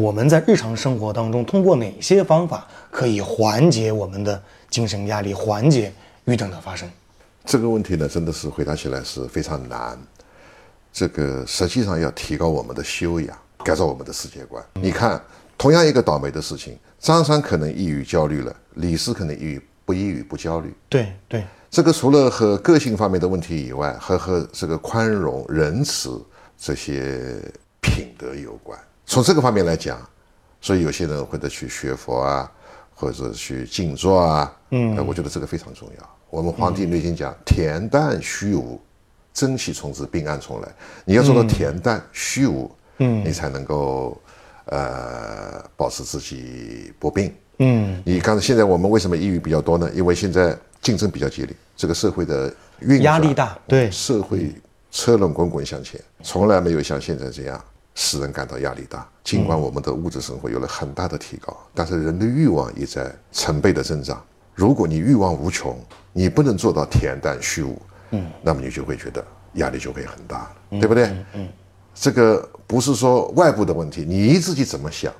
我们在日常生活当中通过哪些方法可以缓解我们的精神压力，缓解郁症的发生？这个问题呢，真的是回答起来是非常难。这个实际上要提高我们的修养，改造我们的世界观。你看，同样一个倒霉的事情，张三可能抑郁焦虑了，李四可能抑郁不抑郁不焦虑。对对，这个除了和个性方面的问题以外，还和这个宽容、仁慈这些品德有关。从这个方面来讲，所以有些人会得去学佛啊，或者去静坐啊。嗯，我觉得这个非常重要。我们《黄帝内经》讲“恬淡虚无，真气从之，病安从来”。你要做到恬淡虚无，嗯，你才能够呃保持自己不病。嗯，你刚才现在我们为什么抑郁比较多呢？因为现在竞争比较激烈，这个社会的运压力大，对社会车轮滚滚向前，从来没有像现在这样使人感到压力大。尽管我们的物质生活有了很大的提高，但是人的欲望也在成倍的增长。如果你欲望无穷，你不能做到恬淡虚无，嗯，那么你就会觉得压力就会很大，对不对？嗯，这个不是说外部的问题，你自己怎么想？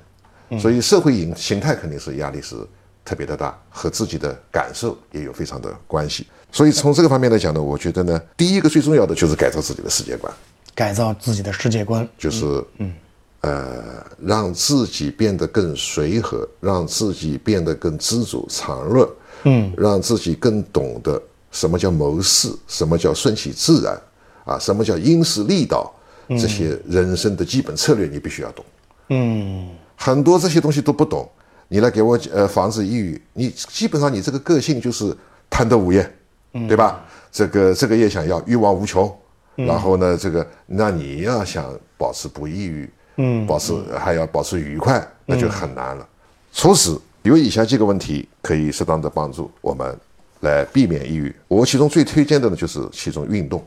所以社会形形态肯定是压力是特别的大，和自己的感受也有非常的关系。所以从这个方面来讲呢，我觉得呢，第一个最重要的就是改造自己的世界观，改造自己的世界观，就是嗯，呃，让自己变得更随和，让自己变得更知足常乐，嗯，让自己更懂得什么叫谋事，什么叫顺其自然，啊，什么叫因势利导，这些人生的基本策略你必须要懂。嗯，很多这些东西都不懂，你来给我呃防止抑郁，你基本上你这个个性就是贪得无厌，对吧？这个这个也想要，欲望无穷，然后呢，这个那你要想保持不抑郁，嗯，保持还要保持愉快，那就很难了。除此有以下几个问题可以适当的帮助我们来避免抑郁。我其中最推荐的呢就是其中运动。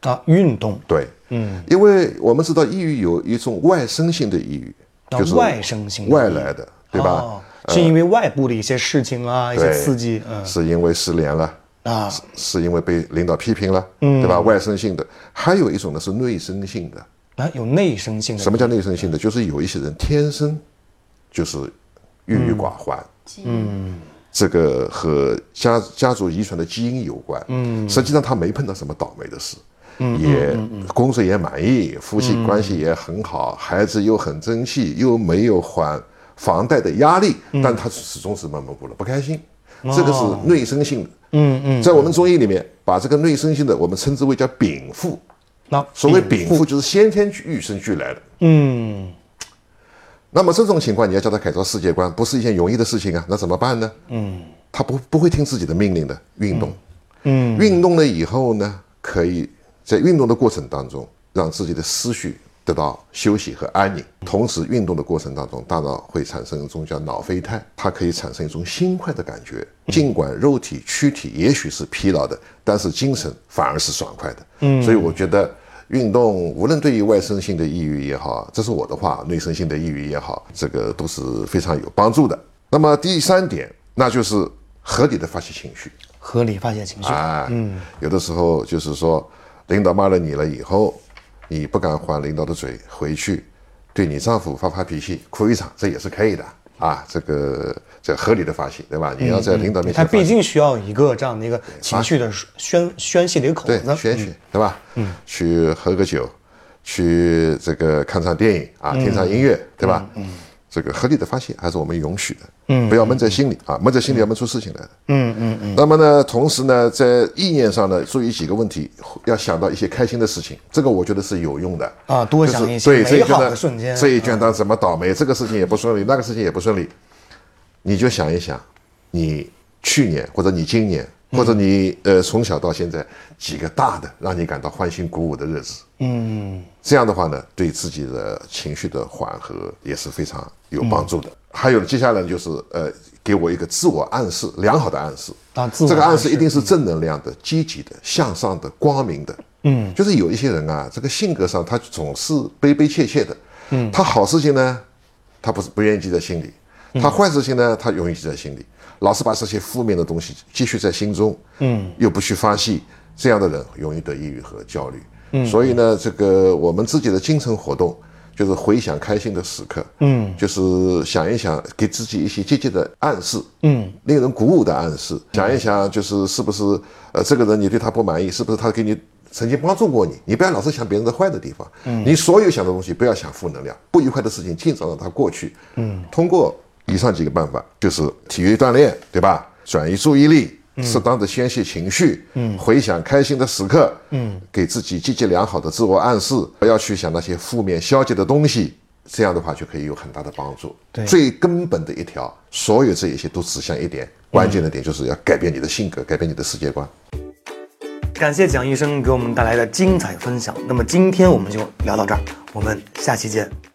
啊，运动，对，嗯，因为我们知道抑郁有一种外生性的抑郁，啊就是外生性的外来的，对吧？哦是因为外部的一些事情啊，一些刺激，嗯。是因为失联了，啊，是是因为被领导批评了，嗯。对吧？外生性的，还有一种呢是内生性的。啊，有内生性的，什么叫内生性的？就是有一些人天生就是郁郁寡欢，嗯，这个和家家族遗传的基因有关，嗯，实际上他没碰到什么倒霉的事，嗯，也工作也满意，夫妻关系也很好，孩子又很争气，又没有还房贷的压力，但他始终是闷闷不乐，不开心，这个是内生性的，嗯嗯，在我们中医里面，把这个内生性的我们称之为叫禀赋，那所谓禀赋就是先天与生俱来的。嗯那么这种情况，你要叫他改造世界观，不是一件容易的事情啊。那怎么办呢？嗯，他不不会听自己的命令的。运动，嗯，运动了以后呢，可以在运动的过程当中，让自己的思绪得到休息和安宁。同时，运动的过程当中，大脑会产生一种叫脑啡肽，它可以产生一种心快的感觉。尽管肉体躯体也许是疲劳的，但是精神反而是爽快的。嗯，所以我觉得。运动无论对于外生性的抑郁也好，这是我的话，内生性的抑郁也好，这个都是非常有帮助的。那么第三点，那就是合理的发泄情绪合理发泄情绪，啊。嗯，有的时候就是说，领导骂了你了以后，你不敢还领导的嘴，回去对你丈夫发发脾气，哭一场，这也是可以的啊。这个这合理的发泄，对吧？你要在领导面他前发泄，毕竟需要一个这样的一个情绪的宣宣泄的一个口对子，宣泄，对吧？嗯，去喝个酒，去这个看场电影啊，听场音乐，对吧？嗯，这个合理的发泄还是我们允许的，嗯，不要闷在心里啊，闷在心里要闷出事情来。的。嗯嗯嗯，那么呢，同时呢，在意念上呢，注意几个问题，要想到一些开心的事情，这个我觉得是有用的。啊多想一些对这一卷呢美好的瞬间。这一卷当怎么倒霉，这个事情也不顺利，那个事情也不顺利，你就想一想，你去年或者你今年或者你呃从小到现在几个大的让你感到欢欣鼓舞的日子，嗯，这样的话呢，对自己的情绪的缓和也是非常有帮助的。还有接下来就是呃，给我一个自我暗示，良好的暗示啊自我这个暗示一定是正能量的、积极的、向上的、光明的。嗯，就是有一些人啊，这个性格上他总是悲悲切切的。嗯，他好事情呢，他不是不愿意记在心里；他坏事情呢，他容易记在心里，老是把这些负面的东西积蓄在心中。嗯，又不去发泄，这样的人容易得抑郁和焦虑。嗯，所以呢，这个我们自己的精神活动。就是回想开心的时刻，嗯，就是想一想，给自己一些积极的暗示，嗯，令人鼓舞的暗示，想一想，就是是不是，呃，这个人你对他不满意，是不是他给你曾经帮助过你？你不要老是想别人的坏的地方，嗯，你所有想的东西不要想负能量，不愉快的事情尽早让它过去，嗯，通过以上几个办法，就是体育锻炼，对吧？转移注意力。适当的宣泄情绪，嗯，回想开心的时刻，嗯，给自己积极良好的自我暗示，不要去想那些负面消极的东西，这样的话就可以有很大的帮助。对，最根本的一条，所有这一些都指向一点，关键的点就是要改变你的性格，改变你的世界观。感谢蒋医生给我们带来的精彩分享。那么今天我们就聊到这儿，我们下期见。